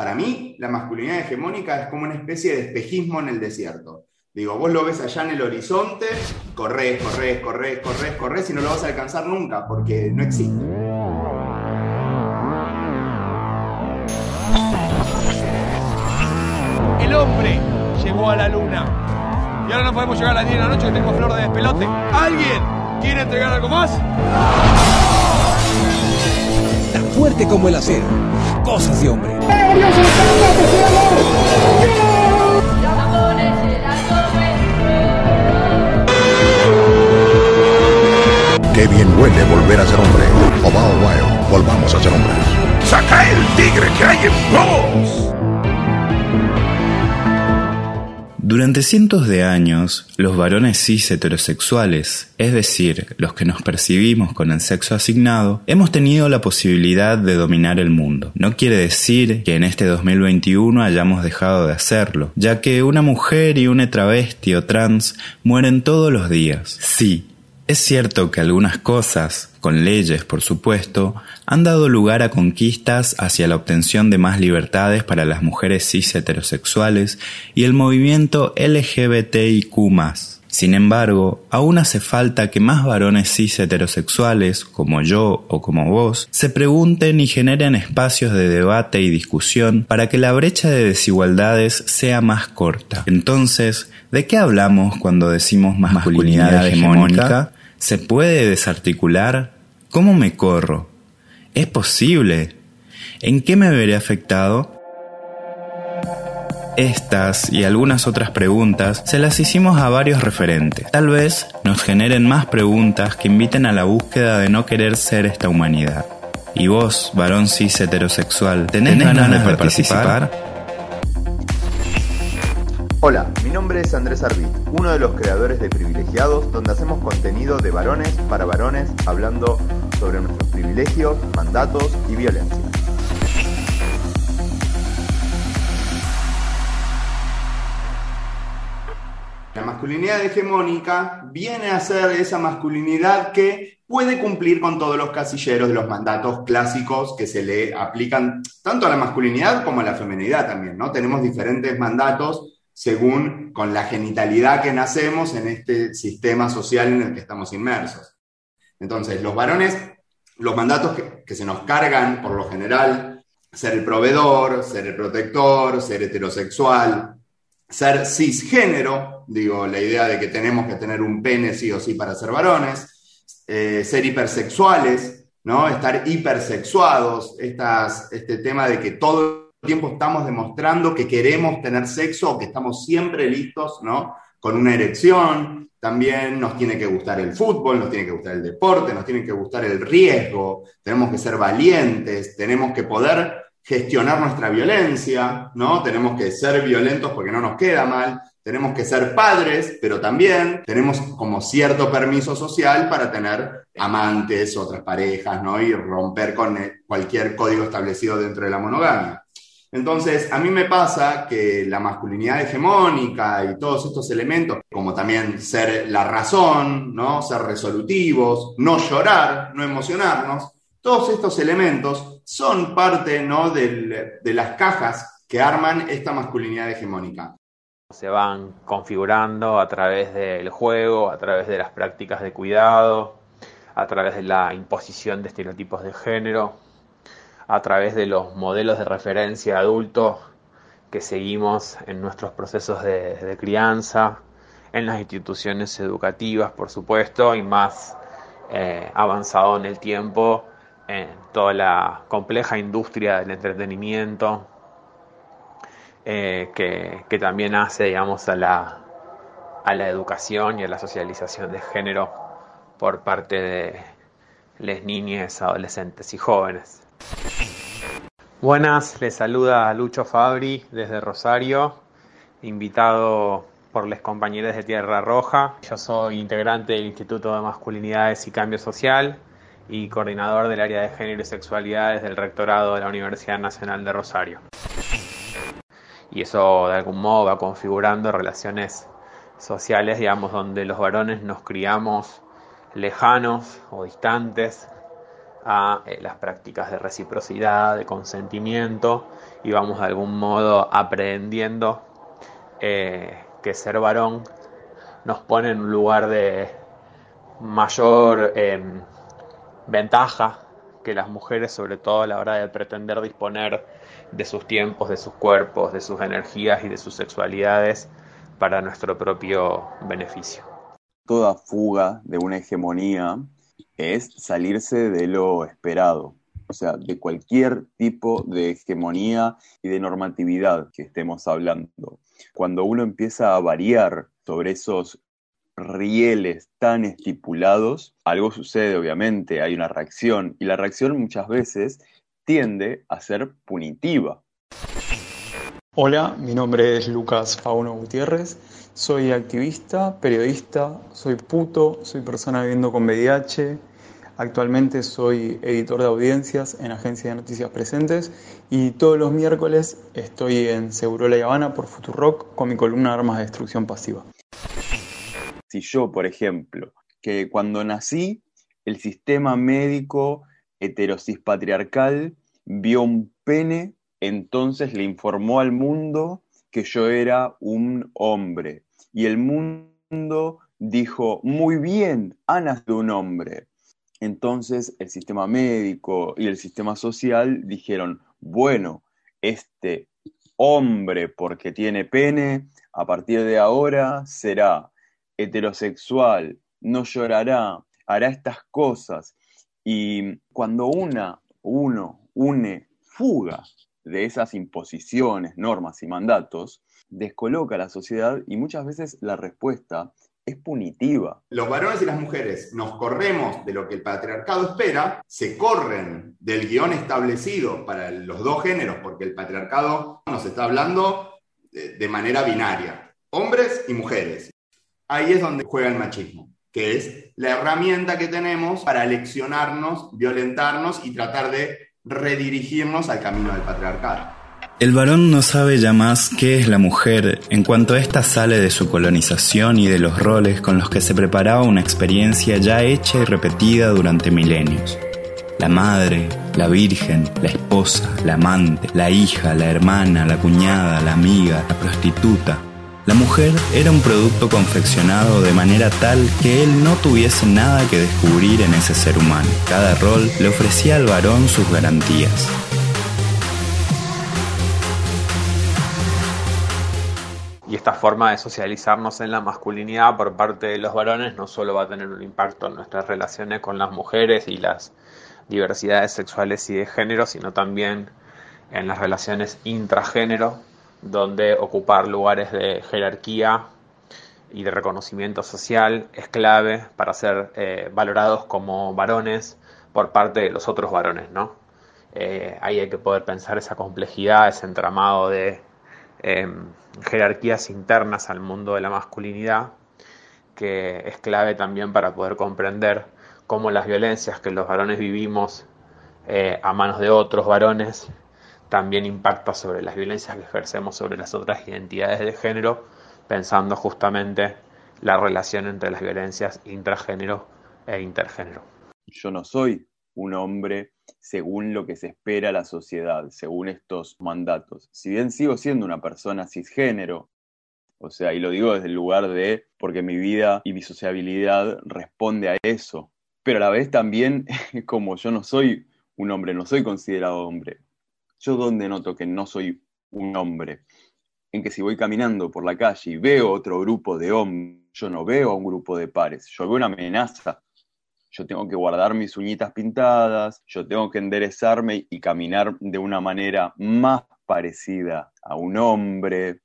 Para mí, la masculinidad hegemónica es como una especie de espejismo en el desierto. Digo, vos lo ves allá en el horizonte, corres, corres, corres, corres, corres y no lo vas a alcanzar nunca porque no existe. El hombre llegó a la luna. Y ahora no podemos llegar a las 10 de la noche que tenemos flor de despelote. ¿Alguien quiere entregar algo más? Fuerte como el acero. Cosas de hombre. Qué bien huele volver a ser hombre. Obao Wild, volvamos a ser hombres. ¡Saca el tigre que hay en vos! Durante cientos de años, los varones cis heterosexuales, es decir, los que nos percibimos con el sexo asignado, hemos tenido la posibilidad de dominar el mundo. No quiere decir que en este 2021 hayamos dejado de hacerlo, ya que una mujer y una travesti o trans mueren todos los días. Sí, es cierto que algunas cosas, con leyes por supuesto, han dado lugar a conquistas hacia la obtención de más libertades para las mujeres cis heterosexuales y el movimiento LGBTIQ. Sin embargo, aún hace falta que más varones cis heterosexuales, como yo o como vos, se pregunten y generen espacios de debate y discusión para que la brecha de desigualdades sea más corta. Entonces, ¿de qué hablamos cuando decimos masculinidad, hegemónica? ¿Se puede desarticular? ¿Cómo me corro? ¿Es posible? ¿En qué me veré afectado? Estas y algunas otras preguntas se las hicimos a varios referentes. Tal vez nos generen más preguntas que inviten a la búsqueda de no querer ser esta humanidad. ¿Y vos, varón cis heterosexual, tenés, ganas, de participar? Hola, mi nombre es Andrés Arbit, uno de los creadores de Privilegiados, donde hacemos contenido de varones para varones, hablando sobre nuestros privilegios, mandatos y violencia. La masculinidad hegemónica viene a ser esa masculinidad que puede cumplir con todos los casilleros de los mandatos clásicos que se le aplican tanto a la masculinidad como a la feminidad también, ¿no? Tenemos diferentes mandatos según con la genitalidad que nacemos en este sistema social en el que estamos inmersos. Entonces, los varones, los mandatos que, que se nos cargan por lo general, ser el proveedor, ser el protector, ser heterosexual, ser cisgénero, digo, la idea de que tenemos que tener un pene sí o sí para ser varones, eh, ser hipersexuales, ¿no? Estar hipersexuados, estas, este tema de que todo tiempo estamos demostrando que queremos tener sexo o que estamos siempre listos, ¿no? Con una erección, también nos tiene que gustar el fútbol, nos tiene que gustar el deporte, nos tiene que gustar el riesgo, tenemos que ser valientes, tenemos que poder gestionar nuestra violencia, ¿no? Tenemos que ser violentos porque no nos queda mal, tenemos que ser padres, pero también tenemos como cierto permiso social para tener amantes, otras parejas, ¿no? Y romper con cualquier código establecido dentro de la monogamia. Entonces, a mí me pasa que la masculinidad hegemónica y todos estos elementos, como también ser la razón, ¿no? Ser resolutivos, no llorar, no emocionarnos, todos estos elementos son parte ¿no? De las cajas que arman esta masculinidad hegemónica. Se van configurando a través del juego, a través de las prácticas de cuidado, a través de la imposición de estereotipos de género, a través de los modelos de referencia adultos que seguimos en nuestros procesos de, crianza, en las instituciones educativas, por supuesto, y más eh, avanzado en el tiempo en toda la compleja industria del entretenimiento eh, que, que, también hace, digamos, a la, a la educación y a la socialización de género por parte de las niñas, adolescentes y jóvenes. Buenas, les saluda Lucho Fabri desde Rosario, invitado por las compañeras de Tierra Roja. Yo soy integrante del Instituto de Masculinidades y Cambio Social y coordinador del área de género y sexualidades del rectorado de la Universidad Nacional de Rosario. Y eso de algún modo va configurando relaciones sociales, digamos, donde los varones nos criamos lejanos o distantes a eh, las prácticas de reciprocidad, de consentimiento y vamos de algún modo aprendiendo eh, que ser varón nos pone en un lugar de mayor em, ventaja que las mujeres, sobre todo a la hora de pretender disponer de sus tiempos, de sus cuerpos, de sus energías y de sus sexualidades para nuestro propio beneficio. Toda fuga de una hegemonía es salirse de lo esperado, o sea, de cualquier tipo de hegemonía y de normatividad que estemos hablando. Cuando uno empieza a variar sobre esos rieles tan estipulados, algo sucede, obviamente, hay una reacción, y la reacción muchas veces tiende a ser punitiva. Hola, mi nombre es Lucas Fauno Gutiérrez, soy activista, periodista, soy puto, soy persona viviendo con VIH, actualmente soy editor de audiencias en Agencia de Noticias Presentes y todos los miércoles estoy en Segurola y Habana por Futurock con mi columna Armas de Destrucción Pasiva. Si yo, por ejemplo, que cuando nací, el sistema médico heterosis patriarcal vio un pene, entonces le informó al mundo que yo era un hombre. Y el mundo dijo, muy bien, Ana de un hombre. Entonces el sistema médico y el sistema social dijeron, bueno, este hombre porque tiene pene, a partir de ahora será heterosexual, no llorará, hará estas cosas. Y cuando una, uno une fuga de esas imposiciones, normas y mandatos, descoloca a la sociedad y muchas veces la respuesta es punitiva. Los varones y las mujeres nos corremos de lo que el patriarcado espera, se corren del guion establecido para los dos géneros, porque el patriarcado nos está hablando de manera binaria, hombres y mujeres ahí es donde juega el machismo, que es la herramienta que tenemos para leccionarnos, violentarnos y tratar de redirigirnos al camino del patriarcado. El varón no sabe ya más qué es la mujer en cuanto ésta sale de su colonización y de los roles con los que se preparaba una experiencia ya hecha y repetida durante milenios. La madre, la virgen, la esposa, la amante, la hija, la hermana, la cuñada, la amiga, la prostituta, la mujer era un producto confeccionado de manera tal que él no tuviese nada que descubrir en ese ser humano. Cada rol le ofrecía al varón sus garantías. Y esta forma de socializarnos en la masculinidad por parte de los varones no solo va a tener un impacto en nuestras relaciones con las mujeres y las diversidades sexuales y de género, sino también en las relaciones intragénero donde ocupar lugares de jerarquía y de reconocimiento social es clave para ser eh, valorados como varones por parte de los otros varones, ¿no? Eh, ahí hay que poder pensar esa complejidad, ese entramado de em, jerarquías internas al mundo de la masculinidad, que es clave también para poder comprender cómo las violencias que los varones vivimos eh, a manos de otros varones también impacta sobre las violencias que ejercemos sobre las otras identidades de género, pensando justamente la relación entre las violencias intragénero e intergénero. Yo no soy un hombre según lo que se espera la sociedad, según estos mandatos. Si bien sigo siendo una persona cisgénero, o sea, y lo digo desde el lugar de, porque mi vida y mi sociabilidad responde a eso, pero a la vez también, como yo no soy un hombre, no soy considerado hombre, yo donde noto que no soy un hombre, en que si voy caminando por la calle y veo otro grupo de hombres, yo no veo a un grupo de pares, yo veo una amenaza. Yo tengo que guardar mis uñitas pintadas, yo tengo que enderezarme y caminar de una manera más parecida a un hombre.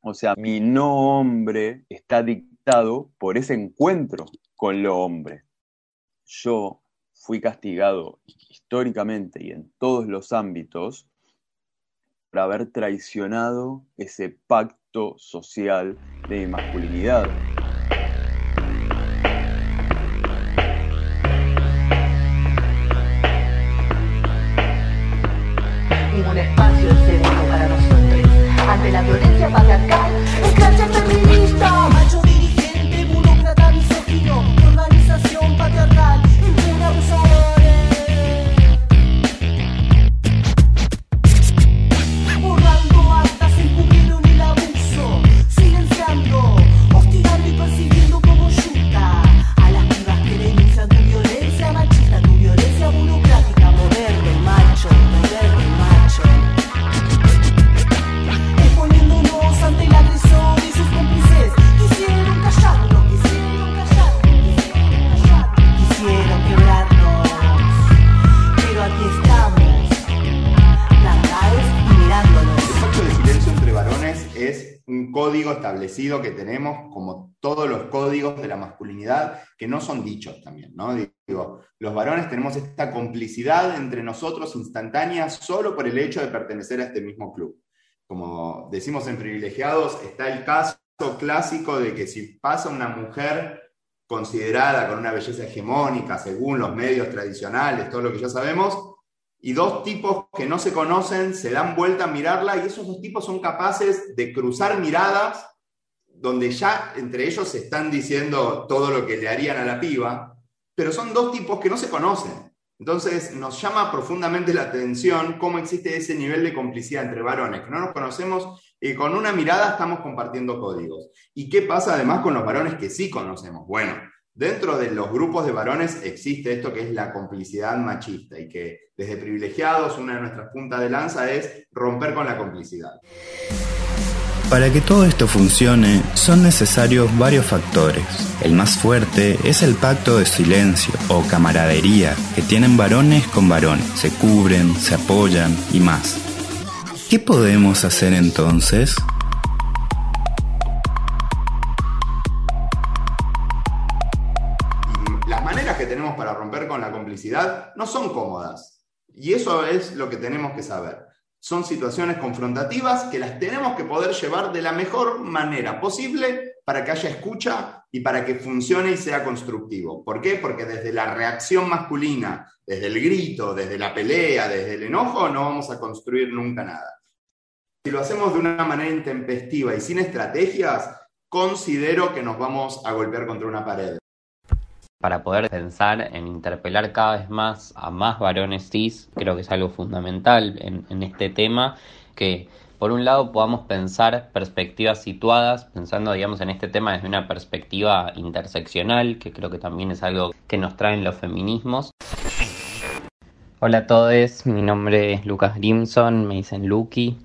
O sea, mi no hombre está dictado por ese encuentro con lo hombre. Yo fui castigado históricamente y en todos los ámbitos por haber traicionado ese pacto social de masculinidad. Establecido que tenemos, como todos los códigos de la masculinidad, que no son dichos también, ¿no? Digo, los varones tenemos esta complicidad entre nosotros instantánea solo por el hecho de pertenecer a este mismo club. Como decimos en privilegiados, está el caso clásico de que si pasa una mujer considerada con una belleza hegemónica según los medios tradicionales, todo lo que ya sabemos, y dos tipos que no se conocen se dan vuelta a mirarla y esos dos tipos son capaces de cruzar miradas donde ya entre ellos se están diciendo todo lo que le harían a la piba, pero son dos tipos que no se conocen. Entonces nos llama profundamente la atención cómo existe ese nivel de complicidad entre varones, que no nos conocemos y con una mirada estamos compartiendo códigos. ¿Y qué pasa además con los varones que sí conocemos? Bueno, Dentro de los grupos de varones existe esto que es la complicidad machista y que desde privilegiados una de nuestras puntas de lanza es romper con la complicidad. Para que todo esto funcione son necesarios varios factores. El más fuerte es el pacto de silencio o camaradería que tienen varones con varones. Se cubren, se apoyan y más. ¿Qué podemos hacer entonces? No son cómodas. Y eso es lo que tenemos que saber. Son situaciones confrontativas que las tenemos que poder llevar de la mejor manera posible para que haya escucha y para que funcione y sea constructivo. ¿Por qué? Porque desde la reacción masculina, desde el grito, desde la pelea, desde el enojo, no vamos a construir nunca nada. Si lo hacemos de una manera intempestiva y sin estrategias, considero que nos vamos a golpear contra una pared para poder pensar en interpelar cada vez más a más varones cis, creo que es algo fundamental en, este tema, que por un lado podamos pensar perspectivas situadas, pensando digamos en este tema desde una perspectiva interseccional, que creo que también es algo que nos traen los feminismos. Hola a todos, mi nombre es Lucas Grimson, me dicen Lucky,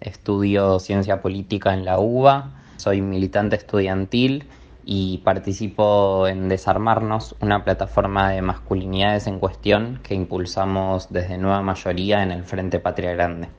estudio ciencia política en la UBA, soy militante estudiantil y participo en Desarmarnos, una plataforma de masculinidades en cuestión que impulsamos desde Nueva Mayoría en el Frente Patria Grande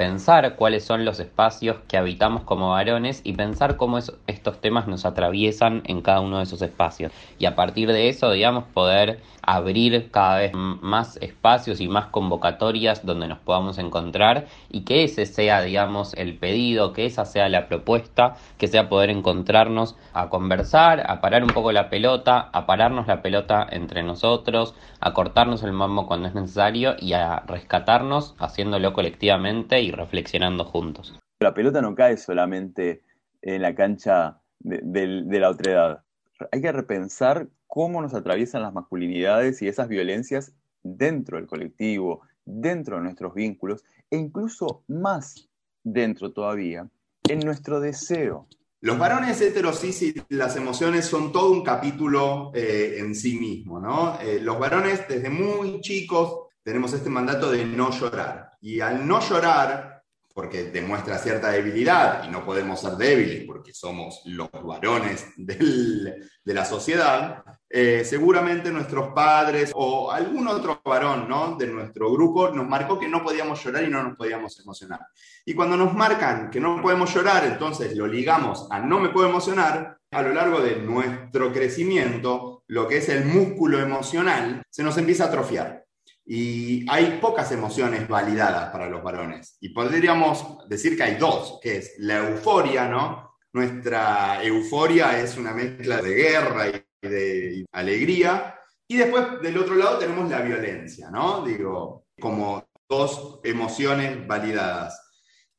pensar cuáles son los espacios que habitamos como varones y pensar cómo estos temas nos atraviesan en cada uno de esos espacios. Y a partir de eso, digamos, poder abrir cada vez más espacios y más convocatorias donde nos podamos encontrar y que ese sea, digamos, el pedido, que esa sea la propuesta, que sea poder encontrarnos a conversar, a parar un poco la pelota, a pararnos la pelota entre nosotros, a cortarnos el mambo cuando es necesario y a rescatarnos haciéndolo colectivamente y reflexionando juntos. La pelota no cae solamente en la cancha de, de la otredad. Hay que repensar cómo nos atraviesan las masculinidades y esas violencias dentro del colectivo, dentro de nuestros vínculos e incluso más dentro todavía en nuestro deseo los varones heterosis y las emociones son todo un capítulo eh, en sí mismo, ¿no? Eh, los varones desde muy chicos tenemos este mandato de no llorar. Y al no llorar, porque demuestra cierta debilidad, y no podemos ser débiles porque somos los varones de la sociedad, eh, seguramente nuestros padres o algún otro varón ¿no? de nuestro grupo nos marcó que no podíamos llorar y no nos podíamos emocionar. Y cuando nos marcan que no podemos llorar, entonces lo ligamos a no me puedo emocionar, a lo largo de nuestro crecimiento, lo que es el músculo emocional se nos empieza a atrofiar. Y hay pocas emociones validadas para los varones. Y podríamos decir que hay dos, que es la euforia, ¿no? Nuestra euforia es una mezcla de guerra y de alegría. Y después del otro lado tenemos la violencia, ¿no? Digo, como dos emociones validadas.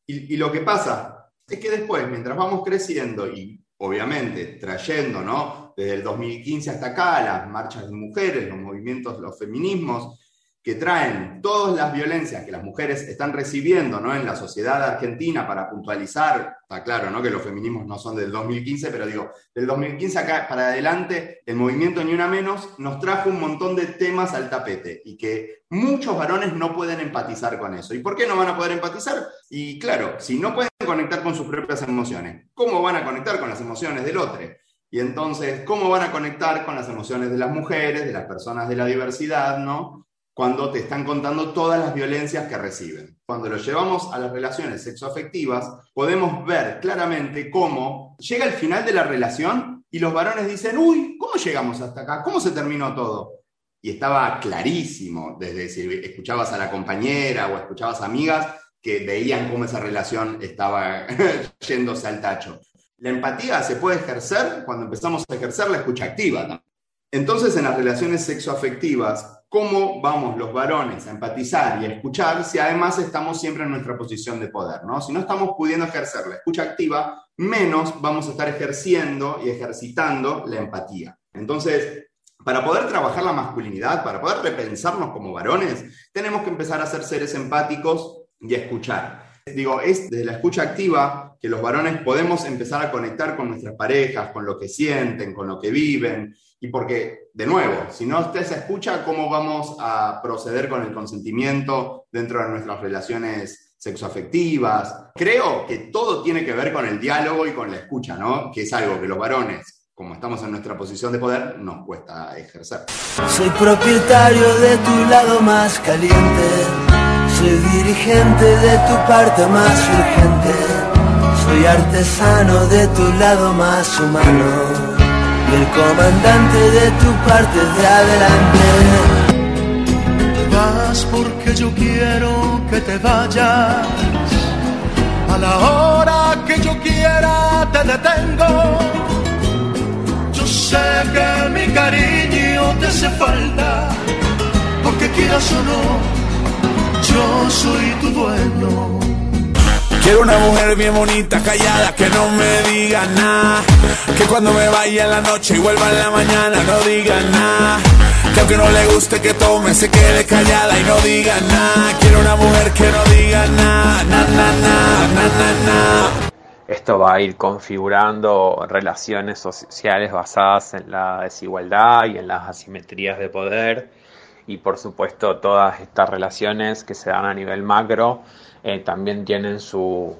Y, lo que pasa es que después, mientras vamos creciendo y obviamente trayendo, ¿no? Desde el 2015 hasta acá, las marchas de mujeres, los movimientos, los feminismos, que traen todas las violencias que las mujeres están recibiendo ¿no? en la sociedad argentina para puntualizar, está claro ¿no? que los feminismos no son del 2015, pero digo, del 2015 acá para adelante, el movimiento Ni Una Menos nos trajo un montón de temas al tapete y que muchos varones no pueden empatizar con eso. ¿Y por qué no van a poder empatizar? Y claro, si no pueden conectar con sus propias emociones, ¿cómo van a conectar con las emociones del otro? Y entonces, ¿cómo van a conectar con las emociones de las mujeres, de las personas de la diversidad, ¿no? Cuando te están contando todas las violencias que reciben. Cuando lo llevamos a las relaciones sexoafectivas, podemos ver claramente cómo llega el final de la relación y los varones dicen, uy, ¿cómo llegamos hasta acá? ¿Cómo se terminó todo? Y estaba clarísimo, desde si escuchabas a la compañera o escuchabas amigas que veían cómo esa relación estaba yéndose al tacho. La empatía se puede ejercer cuando empezamos a ejercer la escucha activa. Entonces, en las relaciones sexoafectivas, ¿cómo vamos los varones a empatizar y a escuchar si además estamos siempre en nuestra posición de poder? ¿no? Si no estamos pudiendo ejercer la escucha activa, menos vamos a estar ejerciendo y ejercitando la empatía. Entonces, para poder trabajar la masculinidad, para poder repensarnos como varones, tenemos que empezar a ser seres empáticos y a escuchar. Digo, es desde la escucha activa que los varones podemos empezar a conectar con nuestras parejas, con lo que sienten, con lo que viven, y porque, de nuevo, si no usted se escucha, ¿cómo vamos a proceder con el consentimiento dentro de nuestras relaciones sexoafectivas? Creo que todo tiene que ver con el diálogo y con la escucha, ¿no? Que es algo que los varones, como estamos en nuestra posición de poder, nos cuesta ejercer. Soy propietario de tu lado más caliente, soy dirigente de tu parte más urgente, soy artesano de tu lado más humano y el comandante de tu parte de adelante. Te vas porque yo quiero que te vayas. A la hora que yo quiera te detengo. Yo sé que mi cariño te hace falta, porque quieras o no, yo soy tu dueño. Quiero una mujer bien bonita, callada, que no me diga nada. Que cuando me vaya en la noche y vuelva en la mañana no diga nada. Que aunque no le guste que tome, se quede callada y no diga nada. Quiero una mujer que no diga nada, na, na, na, na, na, na. Esto va a ir configurando relaciones sociales basadas en la desigualdad y en las asimetrías de poder y por supuesto todas estas relaciones que se dan a nivel macro eh, también tienen su,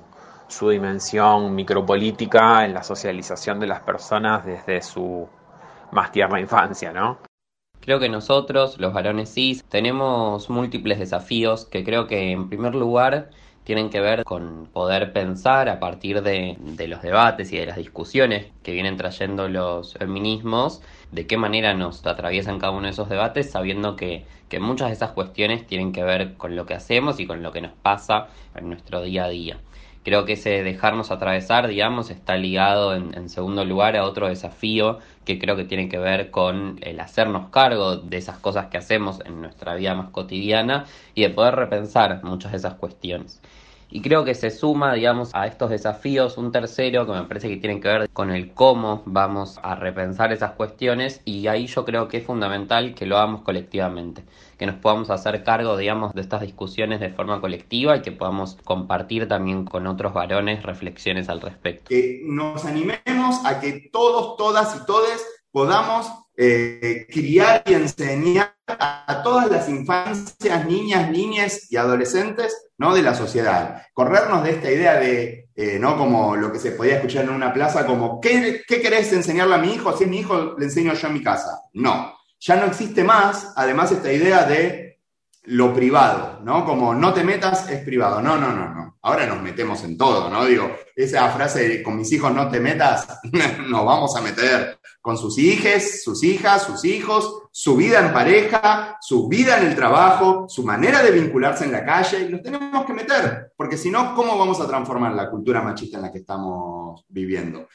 su dimensión micropolítica en la socialización de las personas desde su más tierna infancia, ¿no? Creo que nosotros, los varones cis, tenemos múltiples desafíos que creo que en primer lugar tienen que ver con poder pensar a partir de, de, los debates y de las discusiones que vienen trayendo los feminismos, de qué manera nos atraviesan cada uno de esos debates, sabiendo que, que muchas de esas cuestiones tienen que ver con lo que hacemos y con lo que nos pasa en nuestro día a día. Creo que ese dejarnos atravesar, digamos, está ligado en, segundo lugar a otro desafío que creo que tiene que ver con el hacernos cargo de esas cosas que hacemos en nuestra vida más cotidiana y de poder repensar muchas de esas cuestiones. Y creo que se suma, digamos, a estos desafíos un tercero que me parece que tiene que ver con el cómo vamos a repensar esas cuestiones y ahí yo creo que es fundamental que lo hagamos colectivamente, que nos podamos hacer cargo, digamos, de estas discusiones de forma colectiva y que podamos compartir también con otros varones reflexiones al respecto. Que nos animemos a que todos, todas y todes podamos eh, criar y enseñar a todas las infancias, niñas, niñas y adolescentes ¿no? de la sociedad. Corrernos de esta idea de, eh, ¿no? como lo que se podía escuchar en una plaza, como, ¿qué, ¿qué querés enseñarle a mi hijo? Si es mi hijo, le enseño yo en mi casa. No, ya no existe más, además, esta idea de lo privado, ¿no? Como no te metas es privado. No, no, no, no. Ahora nos metemos en todo, ¿no? Digo, esa frase de con mis hijos no te metas, nos vamos a meter con sus hijas, sus hijas, sus hijos, su vida en pareja, su vida en el trabajo, su manera de vincularse en la calle, y los tenemos que meter, porque si no, ¿cómo vamos a transformar la cultura machista en la que estamos viviendo?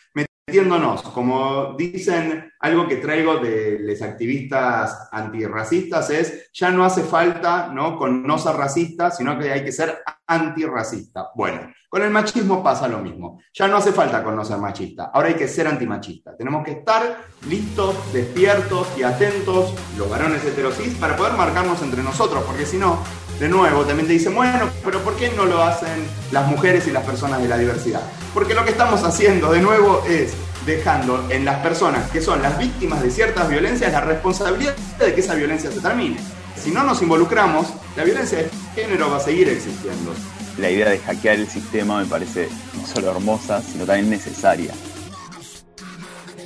Metiéndonos, como dicen, algo que traigo de los activistas antirracistas es, ya no hace falta, ¿no? Con no ser racista, sino que hay que ser antirracista. Bueno, con el machismo pasa lo mismo. Ya no hace falta con no ser machista, ahora hay que ser antimachista. Tenemos que estar listos, despiertos y atentos, los varones heterosis, para poder marcarnos entre nosotros, porque si no, de nuevo, también te dicen, bueno, pero ¿por qué no lo hacen las mujeres y las personas de la diversidad? Porque lo que estamos haciendo, de nuevo, es dejando en las personas que son las víctimas de ciertas violencias la responsabilidad de que esa violencia se termine. Si no nos involucramos, la violencia de género va a seguir existiendo. La idea de hackear el sistema me parece no solo hermosa, sino también necesaria.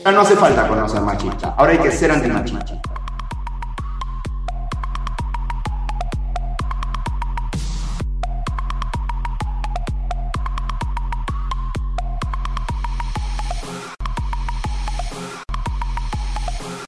No hace falta conocer machista, ahora hay que ser antimachista.